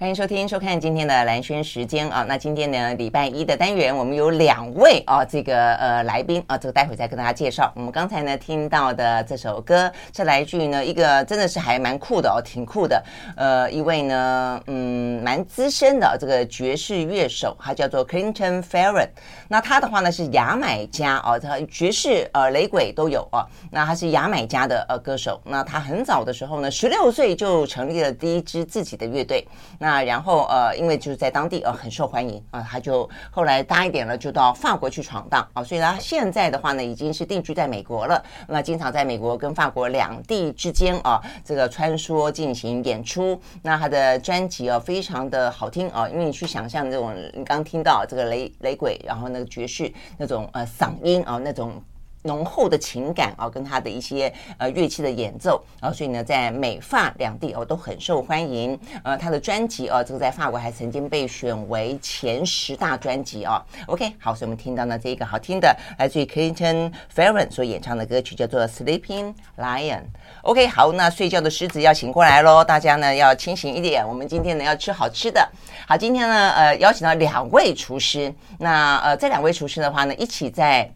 欢迎收听、收看今天的蓝轩时间啊。那今天呢，礼拜一的单元，我们有两位啊，这个呃来宾啊，这个待会再跟大家介绍。我们刚才呢听到的这首歌是来自于呢一个真的是还蛮酷的哦，挺酷的。呃，一位呢，嗯，蛮资深的这个爵士乐手，他叫做 Clinton Ferrell。那他的话呢是牙买加哦，他爵士呃雷鬼都有哦。那他是牙买加的呃歌手。那他很早的时候呢，十六岁就成立了第一支自己的乐队。那那然后呃，因为就是在当地呃很受欢迎啊、他就后来大一点了，就到法国去闯荡啊、所以他现在的话呢，已经是定居在美国了。那经常在美国跟法国两地之间啊、这个穿梭进行演出。那他的专辑啊、非常的好听啊、因为你去想象这种你刚听到这个雷雷鬼，然后那个爵士那种呃嗓音啊、那种。浓厚的情感啊，跟他的一些呃乐器的演奏啊，所以呢，在美法两地哦都很受欢迎。呃，他的专辑啊，这个在法国还曾经被选为前十大专辑啊。OK，好，所以我们听到呢这一个好听的来自于 Clinton Ferron 所演唱的歌曲叫做《Sleeping Lion》。OK，好，那睡觉的狮子要醒过来喽，大家呢要清醒一点。我们今天呢要吃好吃的。好，今天呢呃邀请到两位厨师，那呃这两位厨师的话呢一起在。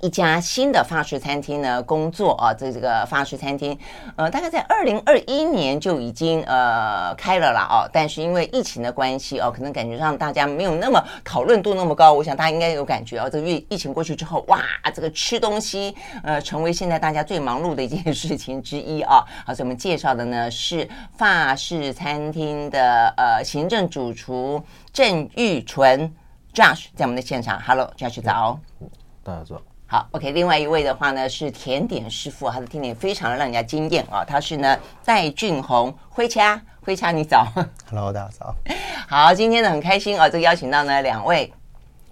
一家新的法式餐厅呢，工作啊，这这个法式餐厅，呃，大概在二零二一年就已经呃开了啦哦，但是因为疫情的关系哦，可能感觉上大家没有那么讨论度那么高。我想大家应该有感觉哦，这个疫疫情过去之后，哇，这个吃东西呃成为现在大家最忙碌的一件事情之一啊。好，所以我们介绍的呢是法式餐厅的呃行政主厨郑玉纯 Josh 在我们的现场，Hello，Josh 早，大家早。好，OK，另外一位的话呢是甜点师傅，他的甜点非常的让人家惊艳啊。他是呢戴俊宏，灰掐，灰掐你早，Hello，大家早。好，今天呢很开心啊，这个邀请到呢两位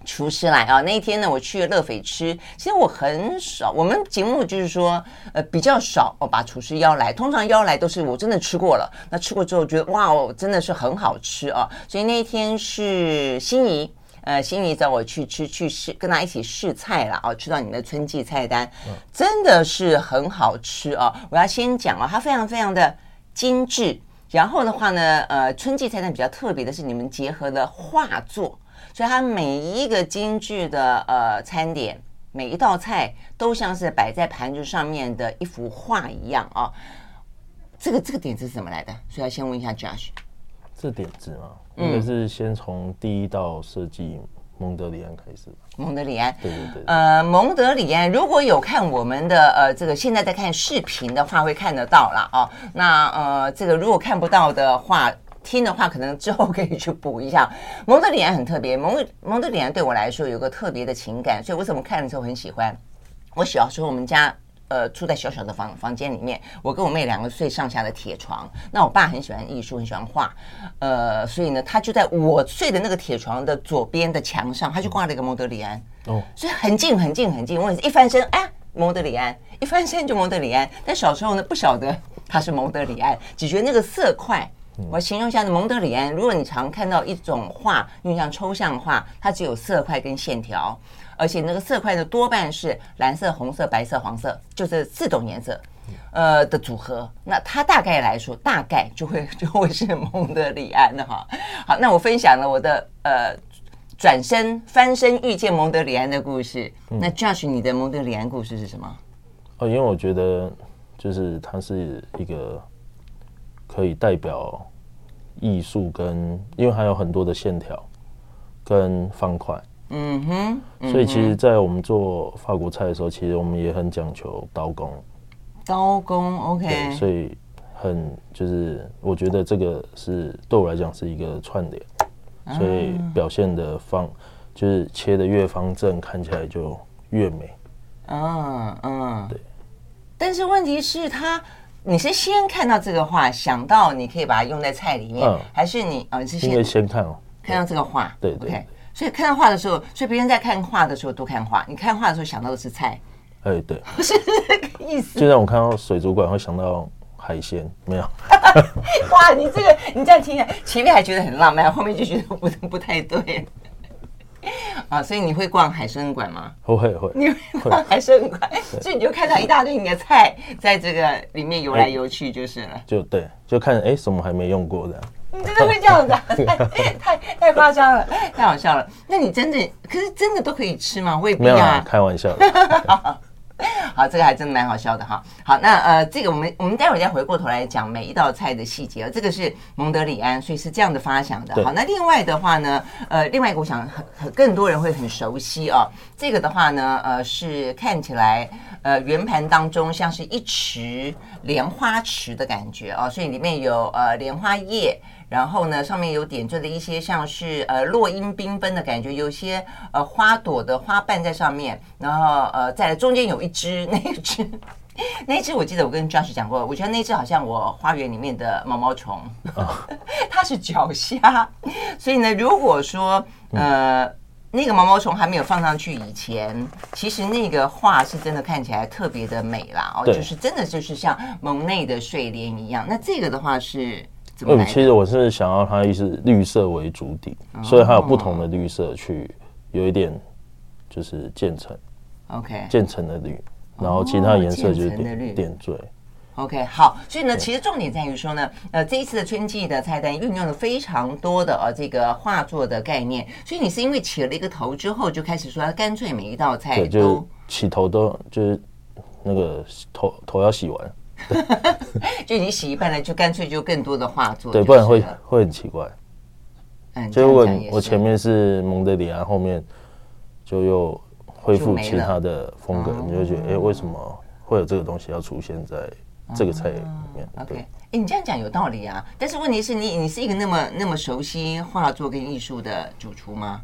厨师来啊。那一天呢我去了乐斐吃，其实我很少，我们节目就是说呃比较少哦把厨师邀来，通常邀来都是我真的吃过了，那吃过之后觉得哇哦真的是很好吃啊，所以那一天是心仪。呃，心仪找我去吃去试，跟他一起试菜了哦，吃到你们的春季菜单，真的是很好吃哦。我要先讲哦，它非常非常的精致。然后的话呢，呃，春季菜单比较特别的是你们结合了画作，所以它每一个精致的呃餐点，每一道菜都像是摆在盘子上面的一幅画一样啊、哦。这个这个点子是怎么来的？所以要先问一下 Josh。这点子嘛？应该是先从第一道设计蒙德里安开始。蒙德里安，对对对。呃，蒙德里安，如果有看我们的呃这个现在在看视频的话，会看得到啦。哦。那呃这个如果看不到的话，听的话可能之后可以去补一下。蒙德里安很特别，蒙蒙德里安对我来说有个特别的情感，所以我怎么看的时候很喜欢？我小时候我们家。呃，住在小小的房房间里面，我跟我妹两个睡上下的铁床。那我爸很喜欢艺术，很喜欢画，呃，所以呢，他就在我睡的那个铁床的左边的墙上，他就挂了一个蒙德里安。哦，所以很近很近很近。我一翻身，哎，蒙德里安，一翻身就蒙德里安。但小时候呢，不晓得他是蒙德里安，只觉得那个色块。我形容一下的蒙德里安，如果你常看到一种画，因为像抽象画，它只有色块跟线条。而且那个色块呢，多半是蓝色、红色、白色、黄色，就是四种颜色，呃的组合。那它大概来说，大概就会 就会是蒙德里安的哈。好，那我分享了我的呃转身翻身遇见蒙德里安的故事。那 Josh，你的蒙德里安故事是什么？哦，因为我觉得就是它是一个可以代表艺术跟，因为还有很多的线条跟方块。嗯哼，嗯哼，所以其实，在我们做法国菜的时候，其实我们也很讲求刀工。刀工，OK。对，所以很就是，我觉得这个是对我来讲是一个串联，所以表现的方就是切的越方正，看起来就越美。嗯嗯，对。但是问题是，他你是先看到这个画，想到你可以把它用在菜里面，还是你哦？你是先先看哦，看到这个画，对对。Okay 所以看到画的时候，所以别人在看画的时候多看画。你看画的时候想到的是菜，哎，对，是这个意思。就像我看到水族馆会想到海鲜，没有？哇，你这个你这样听，前面还觉得很浪漫，后面就觉得不不太对。啊，所以你会逛海生馆吗？会会会。你会逛海生馆，所以你就看到一大堆你的菜在这个里面游来游去就是了。就对，就看哎，什么还没用过的。你真的会这样子、啊？太太太夸张了，太好笑了。那你真的，可是真的都可以吃吗？未必啊，没有啊，开玩笑的。好，这个还真的蛮好笑的哈。好，那呃，这个我们我们待会儿再回过头来讲每一道菜的细节啊。这个是蒙德里安，所以是这样的发想的。好，那另外的话呢，呃，另外一个我想很很更多人会很熟悉哦。这个的话呢，呃，是看起来呃圆盘当中像是一池莲花池的感觉哦，所以里面有呃莲花叶。然后呢，上面有点缀的一些像是呃落英缤纷的感觉，有些呃花朵的花瓣在上面，然后呃在中间有一只那一只那一只，我记得我跟 Josh 讲过，我觉得那只好像我花园里面的毛毛虫，它是脚虾，所以呢，如果说呃那个毛毛虫还没有放上去以前，其实那个画是真的看起来特别的美啦，哦，就是真的就是像蒙内的睡莲一样。那这个的话是。嗯，其实我是想要它是绿色为主底，哦、所以它有不同的绿色去有一点就是渐层，OK，渐层的绿，然后其他颜色就是点、哦、点缀，OK，好，所以呢，其实重点在于说呢，呃，这一次的春季的菜单运用了非常多的呃这个画作的概念，所以你是因为起了一个头之后就开始说，干脆每一道菜都就起头都就是那个头头要洗完。就你洗一半了，就干脆就更多的画作，对，不然会会很奇怪。嗯，就如果我前面是蒙德里安，后面就又恢复其他的风格，你就觉得哎、欸，为什么会有这个东西要出现在这个菜里面？OK，哎，你这样讲有道理啊。但是问题是你，你是一个那么那么熟悉画作跟艺术的主厨吗？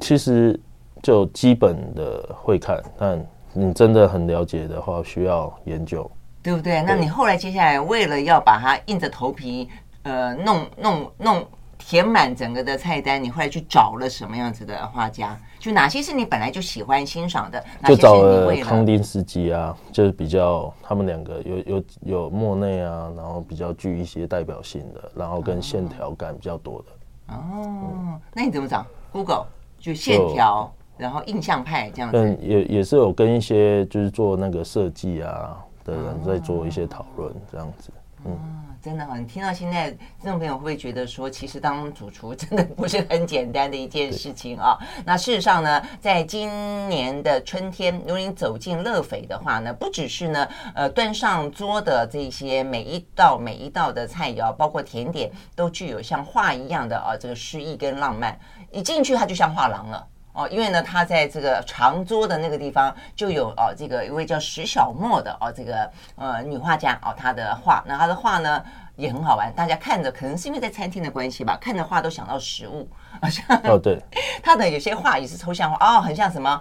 其实就基本的会看，但你真的很了解的话，需要研究。对不对？那你后来接下来为了要把它硬着头皮，呃，弄弄弄填满整个的菜单，你后来去找了什么样子的画家？就哪些是你本来就喜欢欣赏的？就找了康丁斯基啊，就是比较他们两个有有有莫内啊，然后比较具一些代表性的，然后跟线条感比较多的。哦，嗯、那你怎么找？Google 就线条，然后印象派这样子。嗯，也也是有跟一些就是做那个设计啊。的人在做一些讨论，这样子，嗯，真的哈，你听到现在，这种朋友会不会觉得说，其实当主厨真的不是很简单的一件事情啊？那事实上呢，在今年的春天，如果你走进乐斐的话呢，不只是呢，呃，端上桌的这些每一道每一道的菜肴，包括甜点，都具有像画一样的啊，这个诗意跟浪漫。一进去，它就像画廊了。哦，因为呢，他在这个长桌的那个地方就有哦，这个一位叫石小沫的哦，这个呃女画家哦，她的画，那她的画呢也很好玩，大家看着可能是因为在餐厅的关系吧，看着画都想到食物，好像哦对，他的有些画也是抽象画哦，很像什么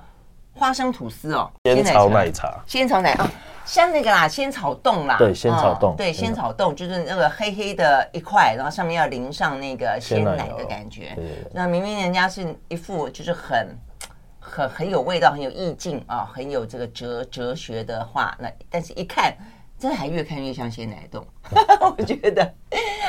花生吐司哦，仙草奶茶，仙草奶啊。像那个啦，仙草冻啦，对，仙草冻，对，仙草冻就是那个黑黑的一块，然后上面要淋上那个鲜奶的感觉。对，那明明人家是一副就是很很很有味道、很有意境啊，很有这个哲哲学的话，那但是一看。真的还越看越像鲜奶冻，我觉得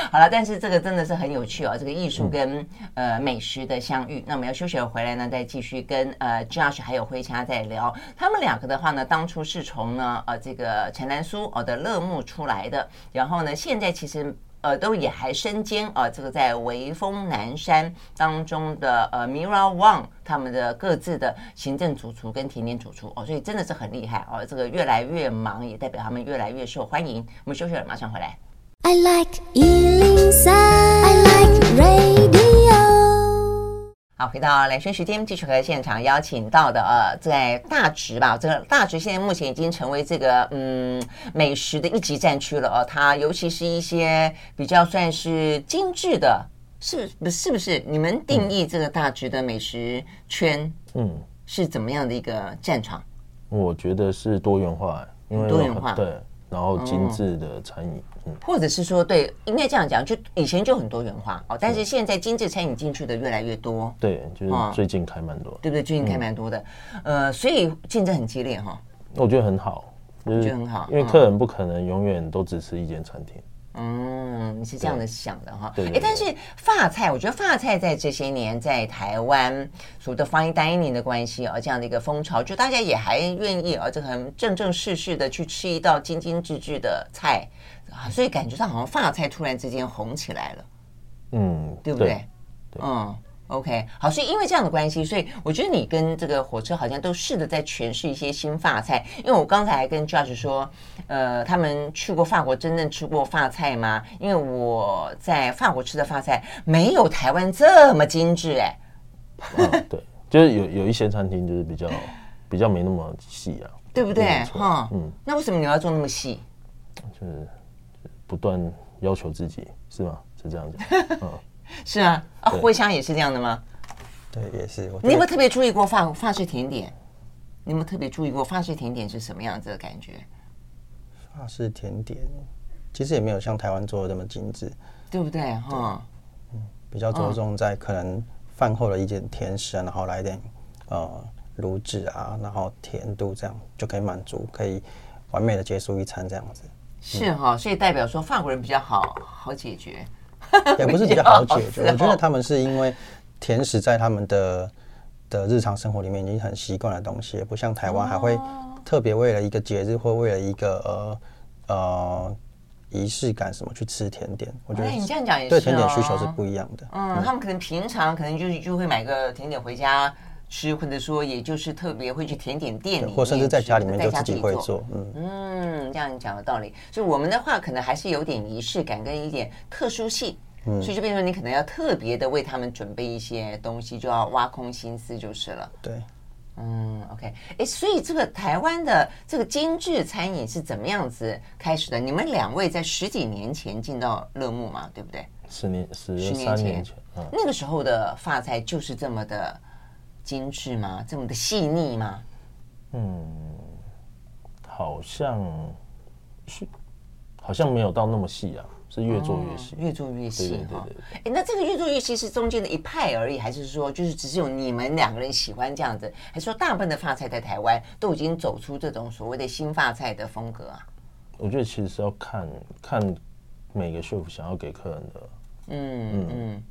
好了。但是这个真的是很有趣哦，这个艺术跟呃美食的相遇。那我们要休息了回来呢，再继续跟呃 Josh 还有辉嘉再聊。他们两个的话呢，当初是从呢呃这个陈兰书哦的乐木出来的，然后呢现在其实。呃，都也还身兼啊、呃，这个在微风南山当中的呃 Mira Wang 他们的各自的行政主厨跟甜点主厨哦，所以真的是很厉害哦，这个越来越忙，也代表他们越来越受欢迎。我们休息了，马上回来。I like 103, I like 好，回到兰萱时间，继续和现场邀请到的呃，在大直吧，这个大直现在目前已经成为这个嗯美食的一级战区了哦。它尤其是一些比较算是精致的，是不是？是不是？你们定义这个大直的美食圈，嗯，是怎么样的一个战场？我觉得是多元化，因为多元化对，然后精致的餐饮。或者是说，对，应该这样讲，就以前就很多元化哦，但是现在精致餐饮进去的越来越多。对，就是最近开蛮多，对不对？最近开蛮多的，呃，所以竞争很激烈哈。我觉得很好，我觉得很好，因为客人不可能永远都只吃一间餐厅。嗯，你是这样的想的哈。哎，但是发菜，我觉得发菜在这些年在台湾所谓的 fine dining 的关系啊，这样的一个风潮，就大家也还愿意啊，这很正正式式的去吃一道精精致致的菜。啊，所以感觉上好像发菜突然之间红起来了，嗯，对不对嗯。OK，好，所以因为这样的关系，所以我觉得你跟这个火车好像都试着在诠释一些新法菜。因为我刚才还跟 Judge 说，呃，他们去过法国，真正吃过法菜吗？因为我在法国吃的法菜没有台湾这么精致，哎。对，就是有有一些餐厅就是比较比较没那么细啊，对不对？哈，嗯，那为什么你要做那么细？就是不断要求自己，是吗？是这样子，嗯。是啊，啊，茴香也是这样的吗？对，也是。你有没有特别注意过法法式甜点？你有没有特别注意过法式甜点是什么样子的感觉？法式甜点其实也没有像台湾做的这么精致，对不对？哈，嗯，比较着重在可能饭后的一点甜食，然后来一点呃乳脂啊，然后甜度，这样就可以满足，可以完美的结束一餐这样子。是哈，所以代表说法国人比较好好解决。也不是比较好解决，我觉得他们是因为甜食在他们的的日常生活里面已经很习惯的东西，不像台湾还会特别为了一个节日或为了一个呃呃仪式感什么去吃甜点。我觉得你这样讲也是，对甜点需求是不一样的。嗯，他们可能平常可能就就会买个甜点回家吃，或者说也就是特别会去甜点店里，或甚至在家里面就自己会做。嗯嗯，这样你讲的道理。所以我们的话可能还是有点仪式感跟一点特殊性。嗯，所以就变成你可能要特别的为他们准备一些东西，就要挖空心思就是了。对，嗯，OK，哎，所以这个台湾的这个精致餐饮是怎么样子开始的？你们两位在十几年前进到乐木嘛，对不对？十年，十年前，年前嗯，那个时候的发菜就是这么的精致吗？这么的细腻吗？嗯，好像是，好像没有到那么细啊。是越做越细，越做越细哈。哎，那这个越做越细是中间的一派而已，还是说就是只是有你们两个人喜欢这样子，还是说大部分的发菜在台湾都已经走出这种所谓的新发菜的风格啊？我觉得其实是要看看每个 chef 想要给客人的。嗯嗯嗯。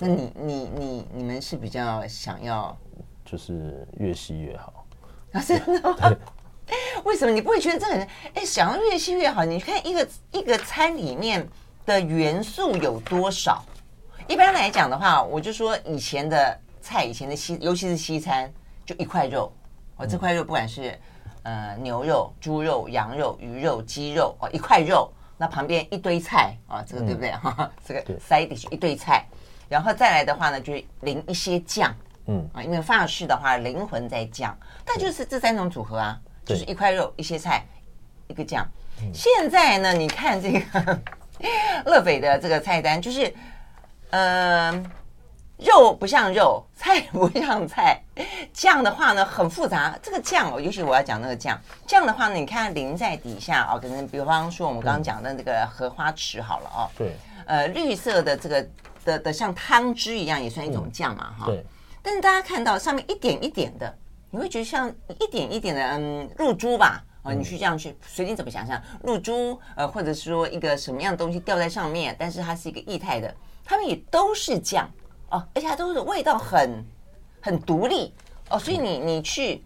那你你你你们是比较想要，就是越细越好。啊，真的吗？为什么你不会觉得这个人？哎，想要越细越好。你看一个一个餐里面的元素有多少？一般来讲的话，我就说以前的菜，以前的西，尤其是西餐，就一块肉。哦，这块肉不管是呃牛肉、猪肉、羊肉、鱼肉、鸡肉哦，一块肉，那旁边一堆菜啊，这个对不对？哈、嗯，这个 side dish 一堆菜，然后再来的话呢，就是淋一些酱。嗯啊，因为法式的话，灵魂在酱，但就是这三种组合啊。就是一块肉，一些菜，一个酱。现在呢，你看这个乐斐的这个菜单，就是，嗯、呃，肉不像肉，菜不像菜，酱的话呢很复杂。这个酱哦，尤其我要讲那个酱，酱的话呢，你看淋在底下哦，可能比方说我们刚刚讲的那个荷花池好了哦，对，呃，绿色的这个的的像汤汁一样，也算一种酱嘛哈。对。但是大家看到上面一点一点的。你会觉得像一点一点的嗯露珠吧？啊，你去这样去随你怎么想象露珠呃，或者是说一个什么样的东西掉在上面，但是它是一个液态的，它们也都是酱哦，而且它都是味道很很独立哦，所以你你去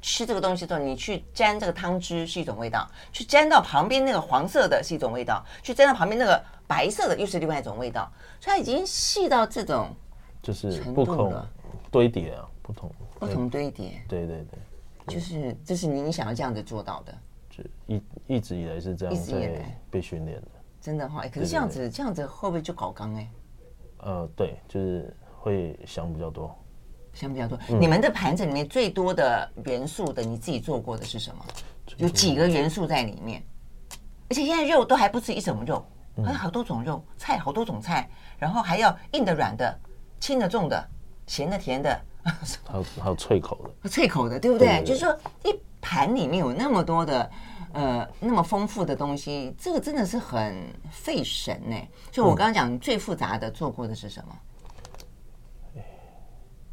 吃这个东西的时候，你去沾这个汤汁是一种味道，去沾到旁边那个黄色的是一种味道，去沾到旁边那个白色的又是另外一种味道，所以它已经细到这种就是不同堆叠啊，不同。不同堆叠，对对对，就是这是您想要这样子做到的，就一一直以来是这样在被训练的，真的话，可是这样子这样子会不会就搞刚哎？呃，对，就是会想比较多，想比较多。你们的盘子里面最多的元素的，你自己做过的是什么？有几个元素在里面？而且现在肉都还不止一种肉，还有好多种肉，菜好多种菜，然后还要硬的、软的、轻的、重的、咸的、甜的。还有还有脆口的，脆口的，对不对？对对对，就是说，一盘里面有那么多的，呃，那么丰富的东西，这个真的是很费神呢。就我刚刚讲最复杂的做过的是什么？嗯、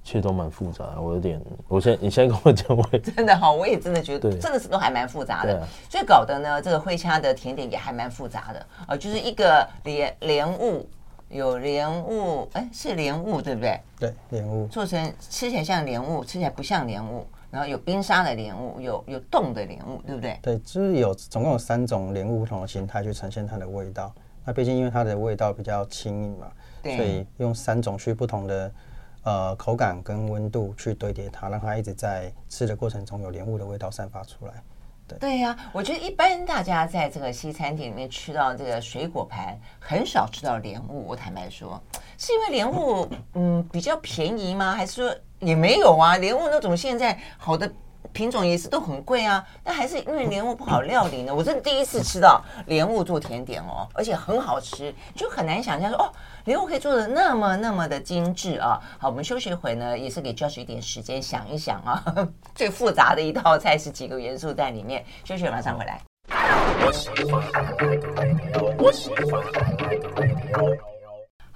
其实都蛮复杂的。我有点，我先你先跟我讲，我 真的哈，我也真的觉得真的是都还蛮复杂的。啊、所以搞得呢，这个灰掐的甜点也还蛮复杂的啊、呃，就是一个莲莲雾。有莲雾，哎，是莲雾对不对？对，莲雾做成吃起来像莲雾，吃起来不像莲雾。然后有冰沙的莲雾，有有冻的莲雾，对不对？对，就是有总共有三种莲雾不同的形态去呈现它的味道。那毕竟因为它的味道比较轻盈嘛，所以用三种去不同的呃口感跟温度去堆叠它，让它一直在吃的过程中有莲雾的味道散发出来。对对呀、我觉得一般大家在这个西餐厅里面吃到这个水果盘，很少吃到莲雾。我坦白说，是因为莲雾嗯比较便宜吗？还是说也没有啊？莲雾那种现在好的。品种也是都很贵啊，但还是因为莲雾不好料理呢。我真的第一次吃到莲雾做甜点哦，而且很好吃，就很难想象说哦，莲雾可以做的那么那么的精致啊。好，我们休息一会呢，也是给 Josh 一点时间想一想啊，最复杂的一道菜是几个元素在里面。休息，马上回来。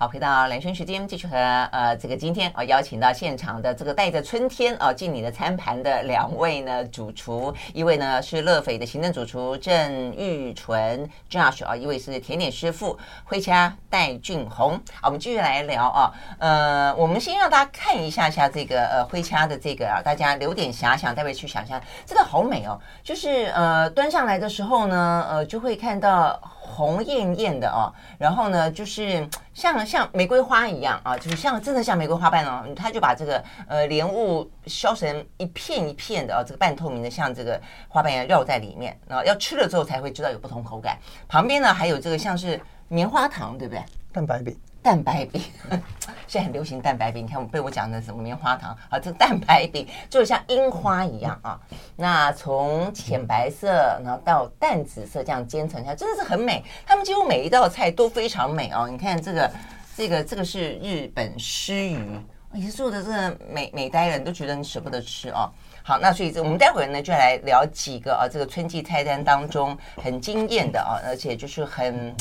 好，回到兰萱时间，继续和呃这个今天啊邀请到现场的这个带着春天啊进你的餐盘的两位呢主厨，一位呢是乐斐的行政主厨郑玉纯 Josh 啊，一位是甜点师傅灰掐戴俊宏。好，我们继续来聊啊，呃，我们先让大家看一下下这个呃灰掐的这个啊，大家留点遐想，待会去想象，这个好美哦，就是呃端上来的时候呢，呃就会看到。红艳艳的哦，然后呢，就是像像玫瑰花一样啊，就是像真的像玫瑰花瓣哦，他就把这个呃莲雾削成一片一片的啊，这个半透明的，像这个花瓣一样绕在里面，然后要吃了之后才会知道有不同口感。旁边呢还有这个像是棉花糖，对不对？蛋白饼。蛋白饼，现在很流行蛋白饼。你看我被我讲的什么棉花糖啊？这蛋白饼就像樱花一样啊。那从浅白色，然后到淡紫色这样煎成下，真的是很美。他们几乎每一道菜都非常美哦。你看这个，这个，这个是日本鰤鱼，也是做的这个美美呆人都觉得你舍不得吃哦。好，那所以这我们待会儿呢就来聊几个啊，这个春季菜单当中很惊艳的啊，而且就是很。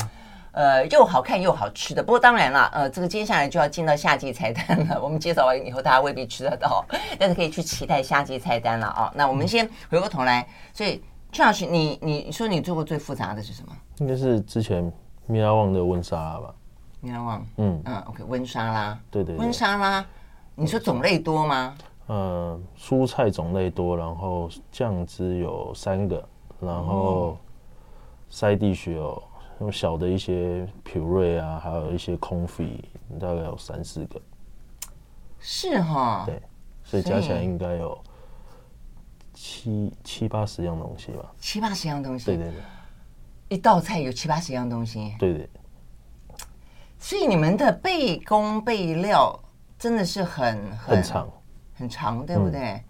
呃，又好看又好吃的。不过当然了，呃，这个接下来就要进到夏季菜单了。我们介绍完以后，大家未必吃得到，但是可以去期待夏季菜单了啊、哦。那我们先回过头来，所以최老师，你你说你做过最复杂的是什么？应该是之前米拉旺的温沙拉吧。米拉旺，嗯嗯，OK，温沙拉，对对，对，温沙拉。你说种类多吗？呃，蔬菜种类多，然后酱汁有三个，然后 side dish 有。用小的一些 puree 啊，还有一些 confit，大概有三四个。是哈。对，所以加起来应该有七七八十样东西吧。七八十样东西。对对对。一道菜有七八十样东西。对对。所以你们的备工备料真的是很很，很长，很长，对不对？嗯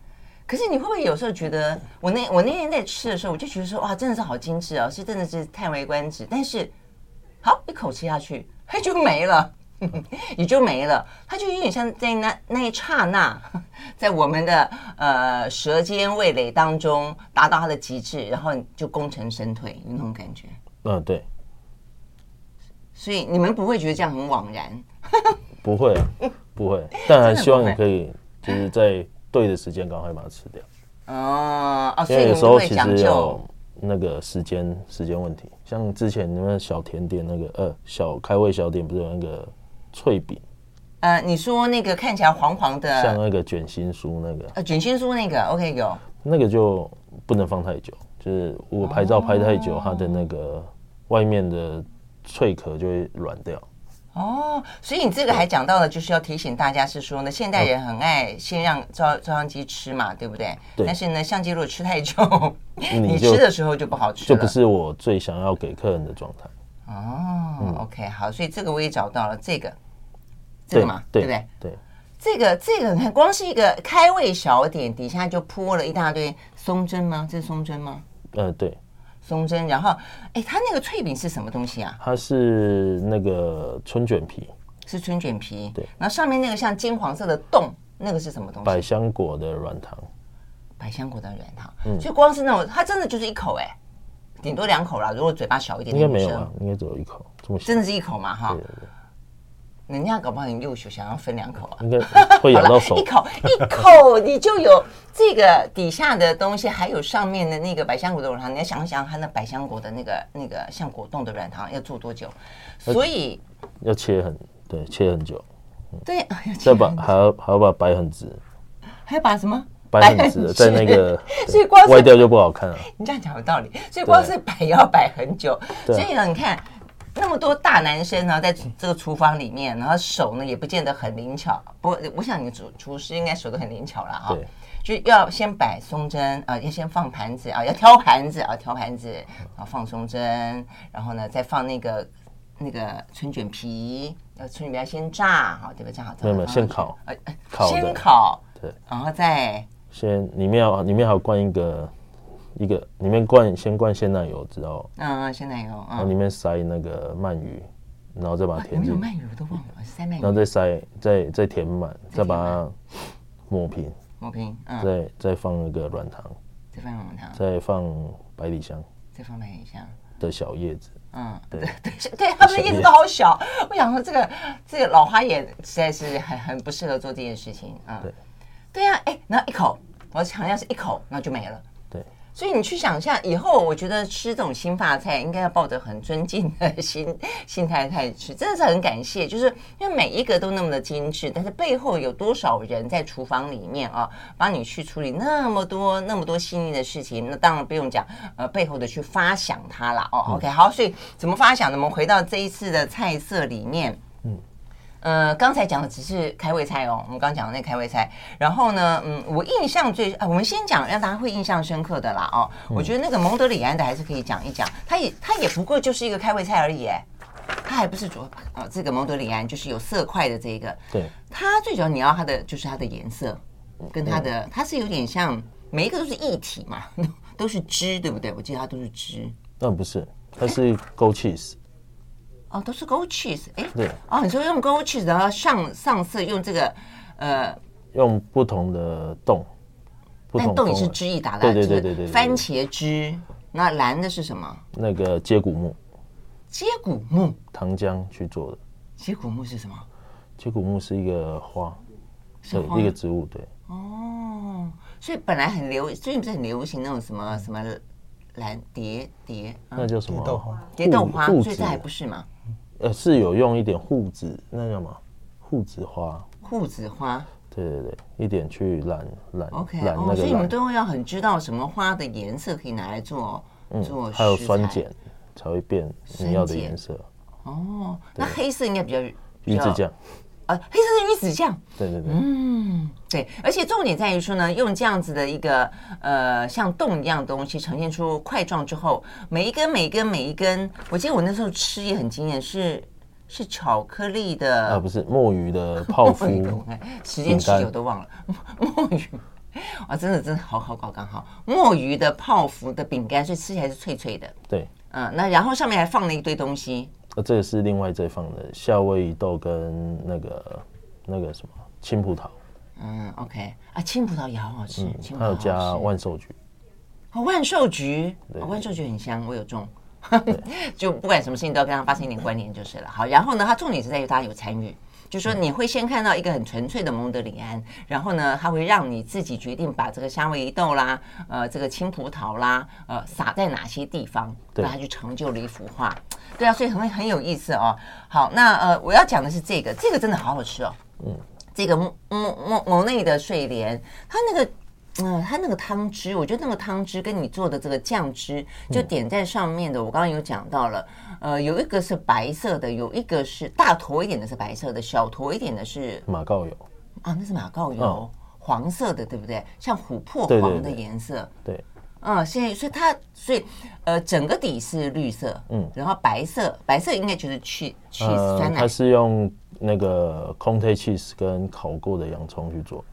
可是你会不会有时候觉得，我那我那天在吃的时候，我就觉得说，哇，真的是好精致啊，是真的是叹为观止。但是，好一口吃下去，它就没了，也就没了。它就有点像在那那一刹那，在我们的呃舌尖味蕾当中达到它的极致，然后就功成身退有那种感觉。嗯，对。所以你们不会觉得这样很枉然？不会，不会。但还希望你可以就是在。对的时间赶快把它吃掉。哦，所以有时候其实有那个时间时间问题，像之前你们小甜点那个呃小开胃小点不是有那个脆饼？呃，你说那个看起来黄黄的，像那个卷心酥那个？呃，卷心酥那个 OK 有。那个就不能放太久，就是我拍照拍太久，它的那个外面的脆壳就会软掉。哦，所以你这个还讲到了，就是要提醒大家是说呢，现代人很爱先让照照相机吃嘛，对不对？对。但是呢，相机如果吃太久，你吃的时候就不好吃了，就不是我最想要给客人的状态。哦、嗯、，OK，好，所以这个我也找到了，这个，这个嘛，对，对不对？对。这个这个，你看，光是一个开胃小点，底下就铺了一大堆松针吗？这是松针吗？呃，对。松针，然后，哎，它那个脆饼是什么东西啊？它是那个春卷皮，是春卷皮。对，然后上面那个像金黄色的洞，那个是什么东西？百香果的软糖。百香果的软糖，嗯，所以光是那种，它真的就是一口，哎，顶多两口啦。如果嘴巴小一点，应该没有啊，应该只有一口，这么小，真的是一口嘛，哈。对对对。人家搞不好很优秀，想要分两口啊，应该会咬到手。一口一口，你就有这个底下的东西，还有上面的那个百香果的软糖。你要想想，它那百香果的那个那个像果冻的软糖要做多久？所以要切很对，切很久。对，要把还要还要把摆很直，还要把什么摆很直，在那个 所以光歪掉就不好看了。你这样讲有道理，所以光是摆要摆很久。所以呢，你看。那么多大男生呢，在这个厨房里面，然后手呢也不见得很灵巧。不过，我想你厨厨师应该手都很灵巧了啊。对。就要先摆松针啊，要先放盘子啊，要挑盘子啊，挑盘子，然后放松针，然后呢再放那个那个春卷皮，要春卷皮要先炸好，对吧？炸好。没有没有，先烤。呃，先烤。对。然后再。先里面要里面还要灌一个一个里面灌先灌鲜奶油，知道嗯嗯，鲜奶油。然后里面塞那个鳗鱼，然后再把它填进。有鳗鱼我都忘了，塞鳗鱼。然后再塞再再填满，再把它抹平。抹平，嗯。再再放那个软糖。再放软糖。再放百里香。再放百里香。的小叶子。嗯，对对 对，他们的叶子都好小。我想说，这个这个老花眼实在是很很不适合做这件事情啊。对。对呀，哎，然后一口，我强调是一口，那就没了。所以你去想一下，以后我觉得吃这种新发菜，应该要抱着很尊敬的心心态态吃，真的是很感谢，就是因为每一个都那么的精致，但是背后有多少人在厨房里面啊，帮你去处理那么多那么多细腻的事情，那当然不用讲，呃，背后的去发想它了哦。OK，好，所以怎么发想呢？我们回到这一次的菜色里面。呃，刚才讲的只是开胃菜哦，我们刚讲的那开胃菜。然后呢，嗯，我印象最啊，我们先讲让大家会印象深刻的啦哦。嗯、我觉得那个蒙德里安的还是可以讲一讲，它也它也不过就是一个开胃菜而已，哎，它还不是主啊。这个蒙德里安就是有色块的这一个，对，它最主要你要它的就是它的颜色，跟它的、嗯、它是有点像每一个都是一体嘛，都是汁，对不对？我记得它都是汁。那不是，它是 Goat cheese。哦，都是 Goat cheese，哎，对，哦，你说用 Goat cheese，然后上上色用这个，呃，用不同的冻，但洞也是汁液打的，对对对对对，番茄汁，那蓝的是什么？那个接骨木，接骨木，糖浆去做的。接骨木是什么？接骨木是一个花，是一个植物，对。哦，所以本来很流，最近不是很流行那种什么什么蓝蝶蝶，那叫什么？蝶豆花，蝶豆花，所以这还不是吗？呃，是有用一点护子，那叫什么？护子花。护子花。对对对，一点去染染 OK，染那个、哦。所以你们都要很知道什么花的颜色可以拿来做、嗯、做。还有酸碱才会变你要的颜色。哦，那黑色应该比较。鱼子酱。呃，黑色是鱼子酱。对对对。嗯，对，而且重点在于说呢，用这样子的一个呃像洞一样的东西呈现出块状之后，每一根每一根每一根，我记得我那时候吃也很惊艳，是是巧克力的啊，不是墨鱼的泡芙，时间持久都忘了 墨鱼啊，真的真的好好搞刚好墨鱼的泡芙的饼干，所以吃起来是脆脆的。对，嗯，那然后上面还放了一堆东西。那这个是另外这放的夏威夷豆跟那个那个什么青葡萄。嗯，OK 啊，青葡萄也好好吃，嗯、青葡萄还有加万寿菊。哦，万寿菊，哦、万寿菊很香，我有种。就不管什么事情都要跟它发生一点关联就是了。好，然后呢，它重点是在于大家有参与。就是说你会先看到一个很纯粹的蒙德里安，然后呢，它会让你自己决定把这个夏威夷豆啦，呃，这个青葡萄啦，呃，撒在哪些地方，对，它就成就了一幅画。对啊，所以很很有意思哦。好，那呃，我要讲的是这个，这个真的好好吃哦。嗯，这个莫莫莫莫内的睡莲，它那个。嗯，它那个汤汁，我觉得那个汤汁跟你做的这个酱汁，就点在上面的。我刚刚有讲到了，呃，有一个是白色的，有一个是大坨一点的是白色的，小坨一点的是马告油啊，那是马告油，黄色的，对不对？像琥珀黄的颜色。对，嗯，现在所以它所以呃，整个底是绿色，嗯，然后白色白色应该就是去去酸奶，它是用那个 Conte cheese 跟烤过的洋葱去做。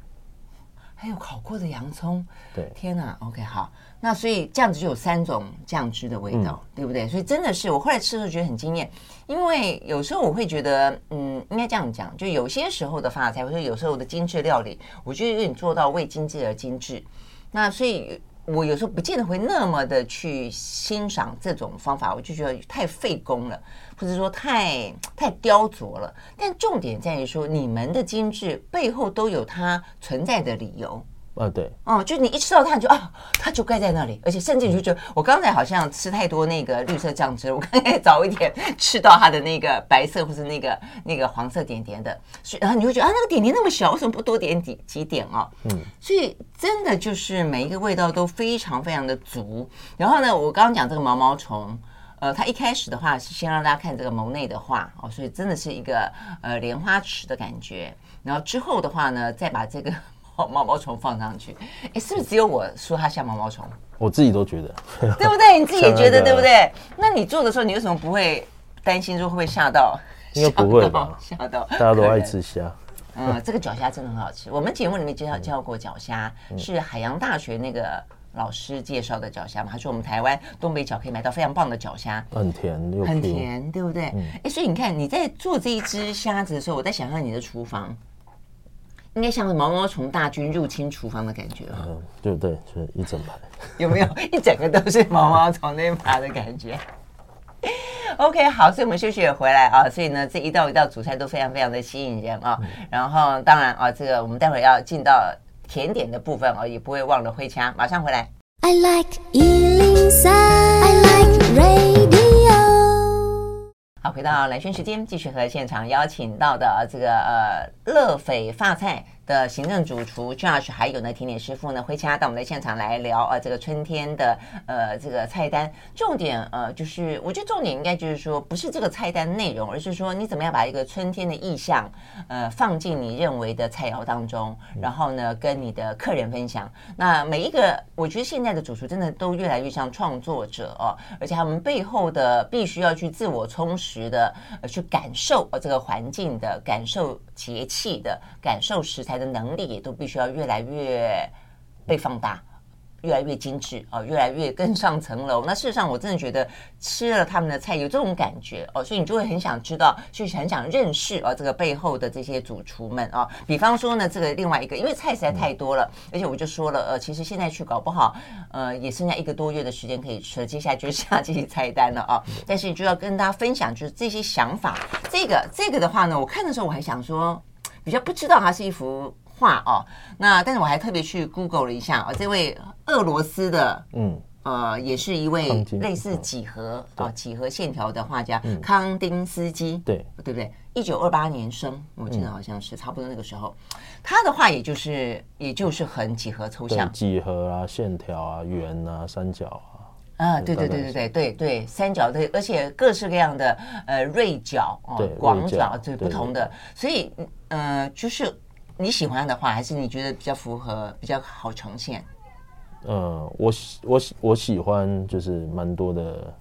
还有烤过的洋葱，对，天哪，OK，好，那所以这样子就有三种酱汁的味道，嗯、对不对？所以真的是我后来吃的时候觉得很惊艳，因为有时候我会觉得，嗯，应该这样讲，就有些时候的法菜，或者有时候的精致料理，我觉得有点做到为精致而精致，那所以。我有时候不见得会那么的去欣赏这种方法，我就觉得太费工了，或者说太太雕琢了。但重点在于说，你们的精致背后都有它存在的理由。啊，对，哦，就你一吃到它，你就啊，它就盖在那里，而且甚至你就觉得，我刚才好像吃太多那个绿色酱汁，我刚才早一点吃到它的那个白色或是那个那个黄色点点的，所以然后你会觉得啊，那个点点那么小，为什么不多点几几点啊？嗯，所以真的就是每一个味道都非常非常的足。然后呢，我刚刚讲这个毛毛虫。呃，它一开始的话是先让大家看这个蒙内的画哦，所以真的是一个呃莲花池的感觉。然后之后的话呢，再把这个 毛毛虫放上去，哎，是不是只有我说它像毛毛虫？我自己都觉得，对不对？你自己也觉得对不对？那你做的时候，你为什么不会担心说会不会吓到？应该不会吧？吓到，大家都爱吃虾。嗯，这个脚虾真的很好吃。我们节目里面介绍介绍过脚虾，是海洋大学那个老师介绍的脚虾嘛？他说我们台湾东北角可以买到非常棒的脚虾，很甜，很甜，对不对？哎，所以你看你在做这一只虾子的时候，我在想象你的厨房，应该像毛毛虫大军入侵厨房的感觉啊？嗯，对不对？就是一整排，有没有一整个都是毛毛虫那排的感觉？OK，好，所以我们休息也回来啊，所以呢，这一道一道主菜都非常非常的吸引人啊。然后当然啊，这个我们待会要进到甜点的部分啊，也不会忘了回枪，马上回来。I like 103, I like radio。好，回到蓝轩时间，继续和现场邀请到的这个呃乐斐发菜。的行政主厨 Josh，还有呢甜点师傅呢，回家到我们的现场来聊呃这个春天的呃这个菜单。重点呃就是，我觉得重点应该就是说，不是这个菜单内容，而是说你怎么样把一个春天的意象呃放进你认为的菜肴当中，然后呢跟你的客人分享。那每一个，我觉得现在的主厨真的都越来越像创作者哦，而且他们背后的必须要去自我充实的呃去感受呃这个环境的感受节气的感受食材的能力也都必须要越来越被放大，越来越精致哦，越来越更上层楼。那事实上，我真的觉得吃了他们的菜有这种感觉哦，所以你就会很想知道，就是很想认识哦这个背后的这些主厨们啊。比方说呢，这个另外一个，因为菜实在太多了，而且我就说了，呃，其实现在去搞不好，呃，也剩下一个多月的时间可以吃，接下来就是下这些菜单了啊。但是你就要跟大家分享，就是这些想法。这个这个的话呢，我看的时候我还想说。比较不知道它是一幅画哦，那但是我还特别去 Google 了一下哦，这位俄罗斯的，嗯，呃，也是一位类似几何哦几何线条的画家康丁斯基，对。对不对？一九二八年生，我记得好像是差不多那个时候，他的画也就是也就是很几何抽象，几何啊，线条啊，圆啊，三角啊。啊，对对对对对对对，三角对，而且各式各样的呃锐角哦，广角对不同的，所以呃，就是你喜欢的话，还是你觉得比较符合，比较好呈现？呃，我喜我喜我喜欢就是蛮多的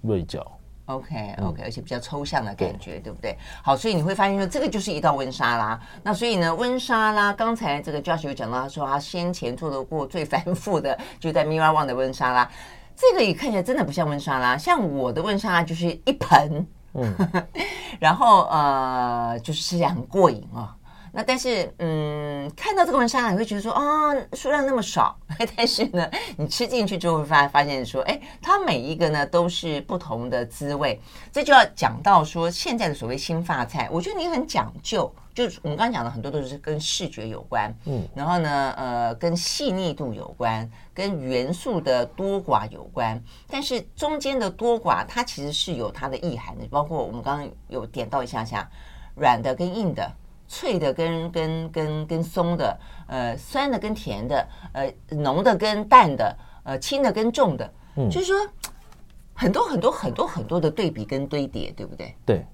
锐角。OK OK，而且比较抽象的感觉，对，对不对？好，所以你会发现说，这个就是一道温莎拉。那所以呢，温莎拉刚才这个 Josh 有讲到，他说他先前做的过最繁复的，就在 Mira One 的温莎拉。这个也看起来真的不像温莎拉，像我的温莎拉就是一盆，嗯，然后呃，就是吃起来很过瘾啊。那但是，嗯，看到这个文沙拉，你会觉得说，啊，数量那么少，但是呢，你吃进去之后会发发现说，哎，它每一个呢都是不同的滋味。这就要讲到说，现在的所谓新发菜，我觉得你很讲究，就是我们刚刚讲的很多都是跟视觉有关，嗯，然后呢，呃，跟细腻度有关，跟元素的多寡有关，但是中间的多寡，它其实是有它的意涵的，包括我们刚刚有点到一下下，软的跟硬的。脆的跟跟跟跟松的，呃，酸的跟甜的，呃，浓的跟淡的，呃，轻的跟重的，嗯，就是说很多很多很多很多的对比跟堆叠，对不对？对，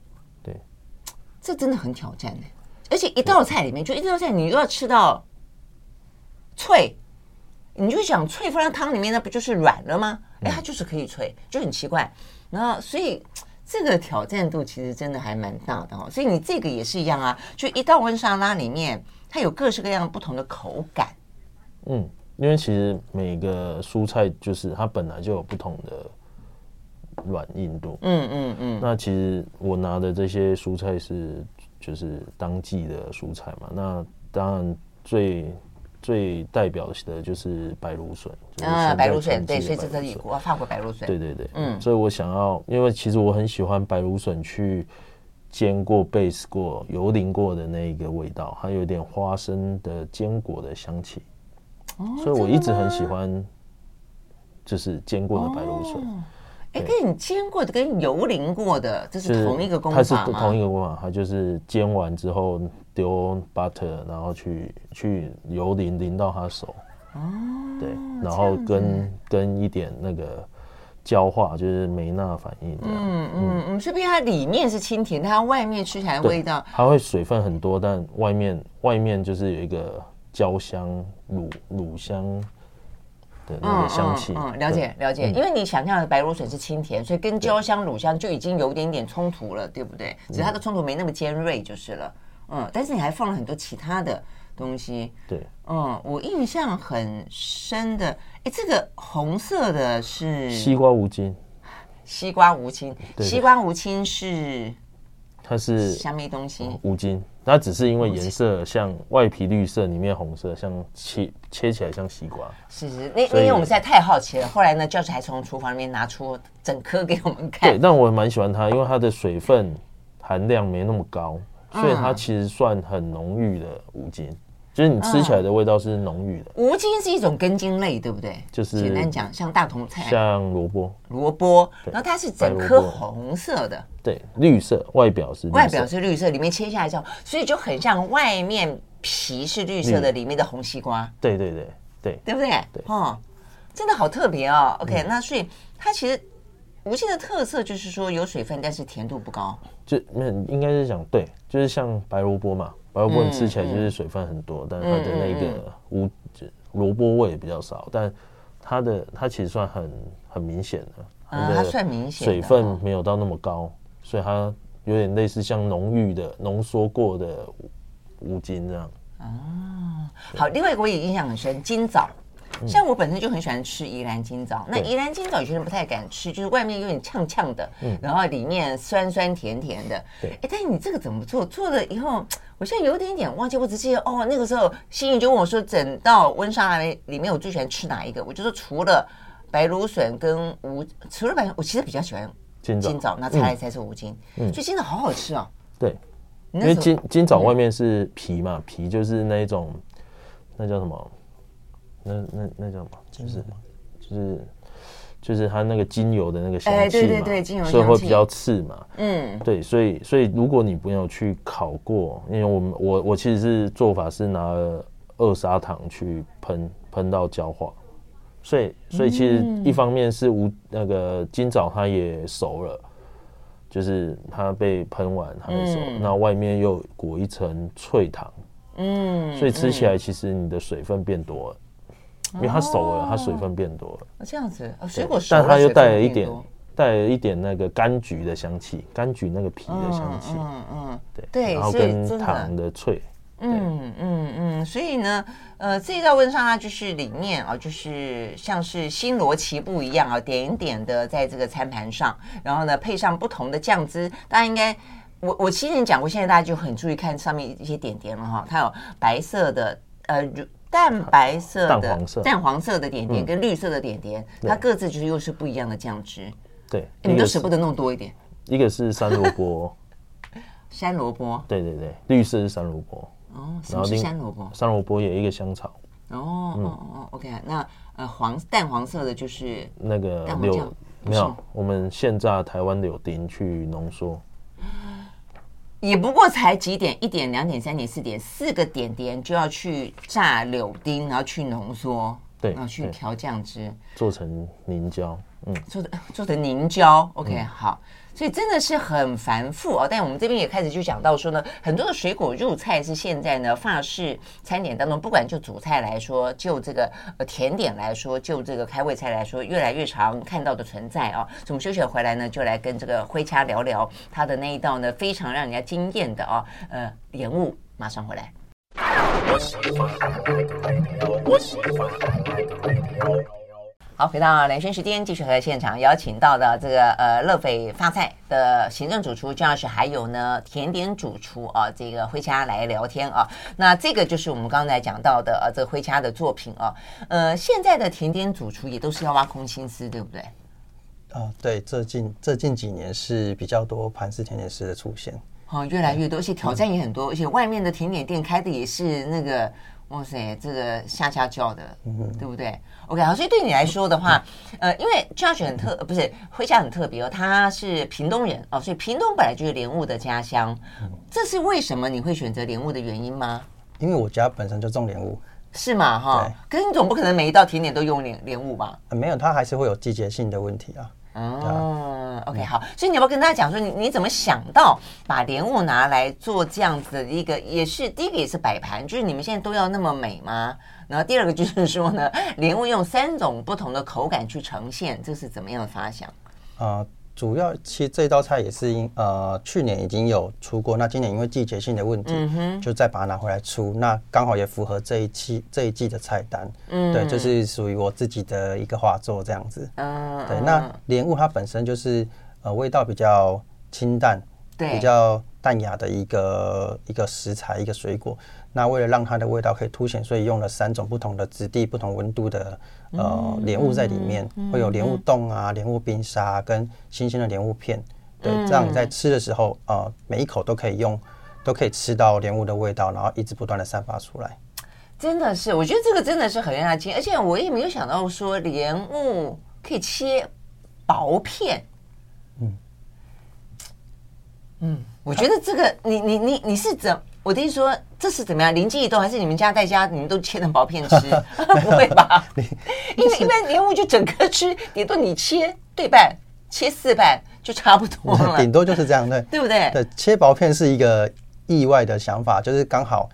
对，这真的很挑战呢。而且一道菜里面，就一道菜你又要吃到脆，你就想脆放在汤里面，那不就是软了吗？哎，它就是可以脆，就很奇怪。然后所以。这个挑战度其实真的还蛮大的哦，所以你这个也是一样啊，就一道温沙拉里面，它有各式各样不同的口感。嗯，因为其实每个蔬菜就是它本来就有不同的软硬度。嗯嗯嗯。那其实我拿的这些蔬菜是就是当季的蔬菜嘛，那当然最。最代表的就是白芦笋啊，白芦笋对，所以这这里我法国白芦笋，对对对，嗯，所以我想要，因为其实我很喜欢白芦笋去煎过、base 过、油淋过的那个味道，还有点花生的坚果的香气，哦，所以我一直很喜欢，就是煎过的白芦笋。哎，跟你煎过的跟油淋过的，这是同一个工法吗？它是同一个工法，它就是煎完之后。丢 butter，然后去去油淋淋到它手，哦，对，然后跟跟一点那个焦化，就是梅纳反应。嗯嗯嗯，所以它里面是清甜，它外面吃起来味道，它会水分很多，但外面外面就是有一个焦香、乳乳香的那个香气。嗯，了解了解，因为你想象的白芦笋是清甜，所以跟焦香、乳香就已经有点点冲突了，对不对？只是它的冲突没那么尖锐就是了。嗯，但是你还放了很多其他的东西。对，嗯，我印象很深的，哎，这个红色的是西瓜无精。西瓜无青，西瓜无青是它是香味东西，五金，它只是因为颜色像外皮绿色，里面红色，像切切起来像西瓜。是是，那因为我们实在太好奇了，后来呢，教授还从厨房里面拿出整颗给我们看。对，但我蛮喜欢它，因为它的水分含量没那么高。所以它其实算很浓郁的无精，就是你吃起来的味道是浓郁的。无精是一种根茎类，对不对？就是简单讲，像大同菜，像萝卜，萝卜，然后它是整颗红色的，对，绿色，外表是外表是绿色，里面切下来之后，所以就很像外面皮是绿色的，里面的红西瓜。对对对对，对不对？对，哦，真的好特别哦。OK，那所以它其实。无精的特色就是说有水分，但是甜度不高。就那应该是讲对，就是像白萝卜嘛，白萝卜你吃起来就是水分很多，嗯、但它的那个无萝卜味也比较少，但它的它其实算很很明显的，它算明显，水分没有到那么高，所以它有点类似像浓郁的浓缩过的五金这样。哦，好，另外一个我也印象很深，金枣。像我本身就很喜欢吃宜兰金枣，那宜兰金枣有些人不太敢吃，就是外面有点呛呛的，然后里面酸酸甜甜的。对，哎，但是你这个怎么做？做了以后，我现在有点点忘记，我只记得哦，那个时候心怡就问我说，整道温莎来里面我最喜欢吃哪一个？我就说除了白芦笋跟无，除了白，我其实比较喜欢金枣，那猜来猜是无精。嗯，所以金枣好好吃哦。对，因为金金枣外面是皮嘛，皮就是那一种，那叫什么？那那那叫什么？就是就是就是它那个精油的那个香气嘛，对对对，精油所以会比较刺嘛。嗯，对，所以所以如果你不要去烤过，因为我们我我其实是做法是拿了二砂糖去喷喷到焦化，所以所以其实一方面是无那个金枣它也熟了，就是它被喷完它也熟，那外面又裹一层脆糖，嗯，所以吃起来其实你的水分变多了。因为它熟了，它水分变多了。哦，这样子，水果熟，但它又带了一点，带了一点那个柑橘的香气，柑橘那个皮的香气。嗯嗯，对，然后跟糖的脆。嗯嗯嗯，所以呢，呃，这一道温莎拉就是里面啊，就是像是星罗棋布一样啊，点点的在这个餐盘上，然后呢配上不同的酱汁。大家应该，我我之前讲过，现在大家就很注意看上面一些点点了哈，它有白色的，呃。淡白色的、淡黄色、淡黄色的点点跟绿色的点点，它各自就是又是不一样的酱汁。对，你都舍不得弄多一点。一个是山萝卜，山萝卜。对对对，绿色是山萝卜。哦，什么是山萝卜？山萝卜有一个香草。哦哦哦，OK，那呃黄淡黄色的就是那个柳，没有，我们现榨台湾柳丁去浓缩。也不过才几点，一点、两点、三点、四点，四个点点就要去榨柳丁，然后去浓缩，对，然后去调酱汁，做成凝胶，嗯，做的做成凝胶，OK，嗯，好。所以真的是很繁复哦，但我们这边也开始就讲到说呢，很多的水果入菜是现在呢法式餐点当中，不管就主菜来说，就这个甜点来说，就这个开胃菜来说，越来越常看到的存在啊。所以我们休息回来呢，就来跟这个灰掐聊聊他的那一道呢非常让人家惊艳的啊，呃莲雾，马上回来。好，回到兰萱时间，继续和现场邀请到的这个呃乐斐发菜的行政主厨姜老师，还有呢甜点主厨啊，这个辉掐来聊天啊。那这个就是我们刚才讲到的呃这个辉掐的作品啊。呃，现在的甜点主厨也都是要挖空心思，对不对？啊，对，这近这近几年是比较多盘式甜点师的出现，好、哦，越来越多，而且挑战也很多，嗯、而且外面的甜点店开的也是那个。哇塞，这个下下叫的，嗯、对不对？OK，好，所以对你来说的话，呃，因为 Josh 很特，不是辉掐很特别哦，他是屏东人哦，所以屏东本来就是莲雾的家乡，这是为什么你会选择莲雾的原因吗？因为我家本身就种莲雾，是吗？哈，可是你总不可能每一道甜点都用莲莲雾吧？没有，它还是会有季节性的问题啊。哦，OK，好，所以你要不要跟大家讲说你，你你怎么想到把莲雾拿来做这样子的一个，也是第一个也是摆盘，就是你们现在都要那么美吗？然后第二个就是说呢，莲雾用三种不同的口感去呈现，这是怎么样的发想？啊、呃。主要其实这道菜也是因呃去年已经有出过，那今年因为季节性的问题，嗯、就再把它拿回来出，那刚好也符合这一期这一季的菜单。嗯，对，就是属于我自己的一个画作这样子。嗯，对，那莲雾它本身就是呃味道比较清淡，对，比较淡雅的一个一个食材一个水果。那为了让它的味道可以凸显，所以用了三种不同的质地、不同温度的呃莲雾在里面，会有莲雾冻啊、莲雾冰沙跟新鲜的莲雾片。对，这样你在吃的时候，呃，每一口都可以用，都可以吃到莲雾的味道，然后一直不断的散发出来。真的是，我觉得这个真的是很让人惊，而且我也没有想到说莲雾可以切薄片。嗯嗯，我觉得这个你你你你是怎？我听说这是怎么样？灵机一动，还是你们家在家你们都切成薄片吃？不会吧？因为一般莲雾就整颗吃，顶多你切对半，切四半就差不多了。顶多就是这样，对对不对？对，切薄片是一个意外的想法，就是刚好。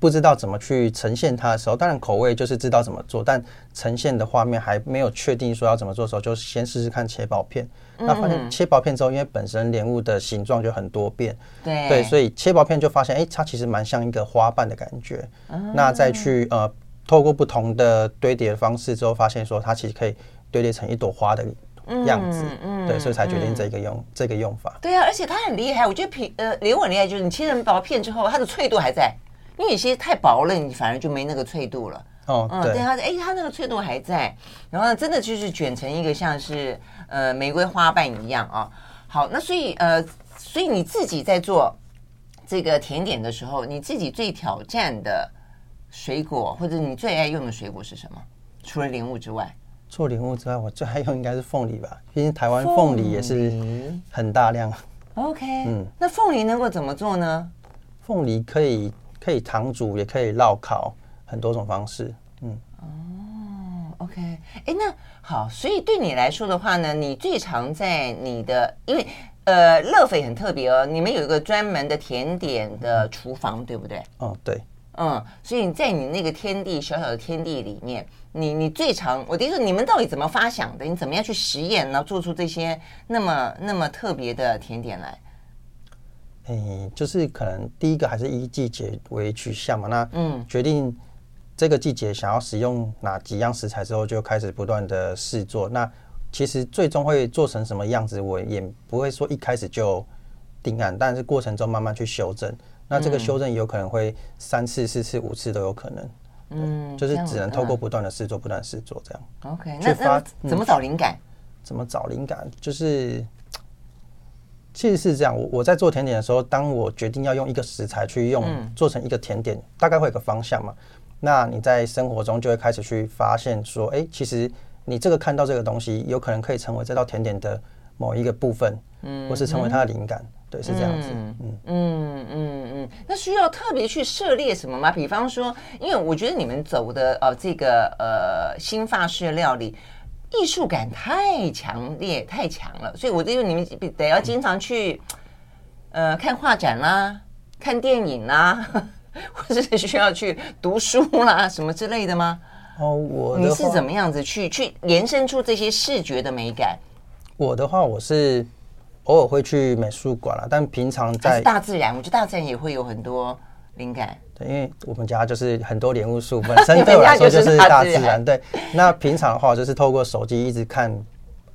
不知道怎么去呈现它的时候，当然口味就是知道怎么做，但呈现的画面还没有确定说要怎么做的时候，就先试试看切薄片。那发现切薄片之后，因为本身莲雾的形状就很多变，对对，所以切薄片就发现，哎，它其实蛮像一个花瓣的感觉。那再去呃，透过不同的堆叠的方式之后，发现说它其实可以堆叠成一朵花的样子。嗯，对，所以才决定这个用这个用法。对啊，而且它很厉害，我觉得皮呃莲雾很厉害，就是你切成薄片之后，它的脆度还在。因为有些太薄了，你反而就没那个脆度了。哦，嗯，对，它哎，它那个脆度还在，然后呢，真的就是卷成一个像是呃玫瑰花瓣一样啊。好，那所以呃，所以你自己在做这个甜点的时候，你自己最挑战的水果或者你最爱用的水果是什么？除了莲雾之外，做莲雾之外，我最爱用应该是凤梨吧，毕竟台湾凤梨也是很大量。OK，嗯，那凤梨能够怎么做呢？凤梨可以。可以糖煮，也可以烙烤，很多种方式。嗯，哦，OK，哎，那好，所以对你来说的话呢，你最常在你的，因为呃，乐斐很特别哦，你们有一个专门的甜点的厨房，对不对？哦，对，嗯，所以你在你那个天地小小的天地里面，你你最常，我的意思你们到底怎么发想的？你怎么样去实验，然后做出这些那么那么特别的甜点来？嗯，就是可能第一个还是以季节为取向嘛。那嗯，决定这个季节想要使用哪几样食材之后，就开始不断的试做。那其实最终会做成什么样子，我也不会说一开始就定案，但是过程中慢慢去修正。那这个修正有可能会三次、四次、五次都有可能。嗯，就是只能透过不断的试做、不断试做这样。OK，那那怎么找灵感？怎么找灵感？就是。其实是这样，我我在做甜点的时候，当我决定要用一个食材去用做成一个甜点，大概会有个方向嘛。那你在生活中就会开始去发现说，哎，其实你这个看到这个东西，有可能可以成为这道甜点的某一个部分，嗯，或是成为它的灵感，对，是这样子，嗯嗯嗯嗯。那需要特别去涉猎什么吗？比方说，因为我觉得你们走的呃这个呃新法式料理。艺术感太强烈，太强了，所以我就因为你们得要经常去，呃，看画展啦，看电影啦，或者是需要去读书啦，什么之类的吗？哦，我你是怎么样子去去延伸出这些视觉的美感？我的话，我是偶尔会去美术馆啦，但平常在大自然，我觉得大自然也会有很多灵感。对，因为我们家就是很多莲雾树，本身对我来说就是大自然。对，那平常的话就是透过手机一直看，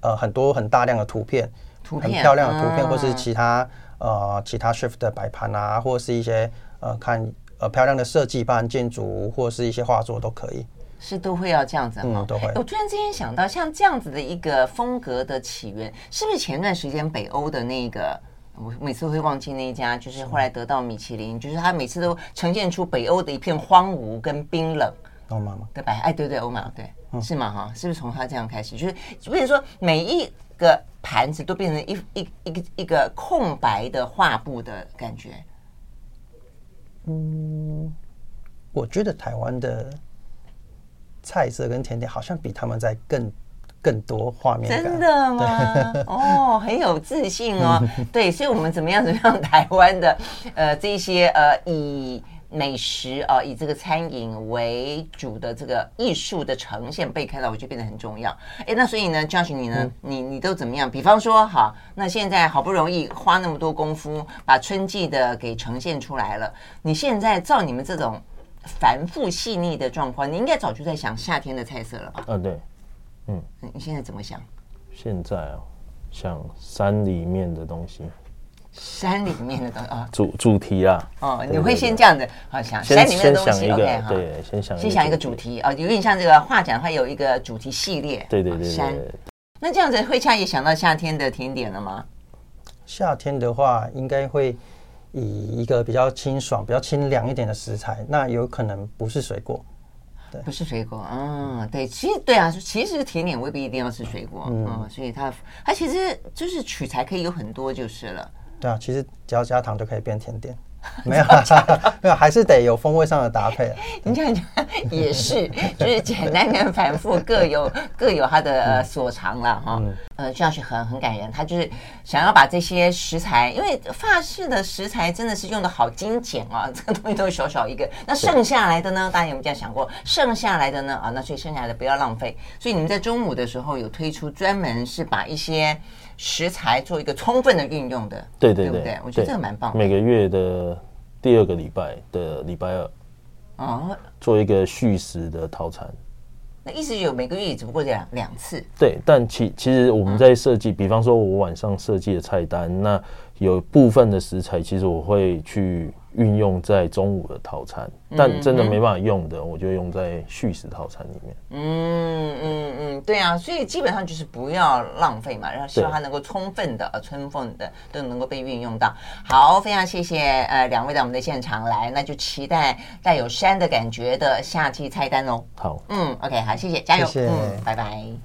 呃，很多很大量的图片，图片很漂亮的图片，或是其他呃其他 shift 的摆盘啊，或是一些呃看呃漂亮的设计，包含建筑或是一些画作都可以。是都会要这样子吗？嗯，都会。我突然之间想到，像这样子的一个风格的起源，是不是前段时间北欧的那个？我每次会忘记那一家，就是后来得到米其林，就是他每次都呈现出北欧的一片荒芜跟冰冷。欧玛吗？对吧？哎，对对，欧玛，对，是吗？哈，是不是从他这样开始，就是就变成说每一个盘子都变成一一一个一个空白的画布的感觉？嗯，我觉得台湾的菜色跟甜点好像比他们在更更多画面。真的吗？哦，很有自信哦。对，所以我们怎么样？怎么样？台湾的呃这些呃以。美食啊，以这个餐饮为主的这个艺术的呈现被看到，我觉得变得很重要。哎，那所以呢，Josh 你呢，嗯、你你都怎么样？比方说，好，那现在好不容易花那么多功夫把春季的给呈现出来了，你现在照你们这种繁复细腻的状况，你应该早就在想夏天的菜色了吧？啊，对，嗯，你现在怎么想？现在啊，想山里面的东西。山里面的东西啊，主主题啊，哦，你会先这样子，好想山里面的东西，OK 哈，对，先想先想一个主题。啊，有点像这个画展，它有一个主题系列，对对对，山。那这样子，会恰也想到夏天的甜点了吗？夏天的话，应该会以一个比较清爽、比较清凉一点的食材，那有可能不是水果，对，不是水果，嗯，对，其实对啊，其实甜点未必一定要是水果，嗯，所以它它其实就是取材可以有很多就是了。对啊，其实只要加糖就可以变甜点，没有 没有，还是得有风味上的搭配。你这样讲也是，就是简单跟繁复各有各有它的、呃、所长了哈。嗯、呃，这样是很很感人，他就是想要把这些食材，因为法式的食材真的是用的好精简啊，这个东西都是小小一个，那剩下来的呢，大家有没有这样想过？剩下来的呢啊，那所以剩下来的不要浪费。所以你们在中午的时候有推出专门是把一些。食材做一个充分的运用的，对对对，对不对？我觉得这个蛮棒。每个月的第二个礼拜的礼拜二，哦，做一个续食的套餐。那意思有每个月也只不过两两次。对，但其其实我们在设计，比方说我晚上设计的菜单，那有部分的食材，其实我会去。运用在中午的套餐，但真的没办法用的，我就用在续食套餐里面。嗯嗯嗯，对啊，所以基本上就是不要浪费嘛，然后希望它能够充分的、呃充分的都能够被运用到。好，非常谢谢呃两位到我们的现场来，那就期待带有山的感觉的夏季菜单哦。好，嗯，OK，好，谢谢，加油，谢谢，嗯，拜拜。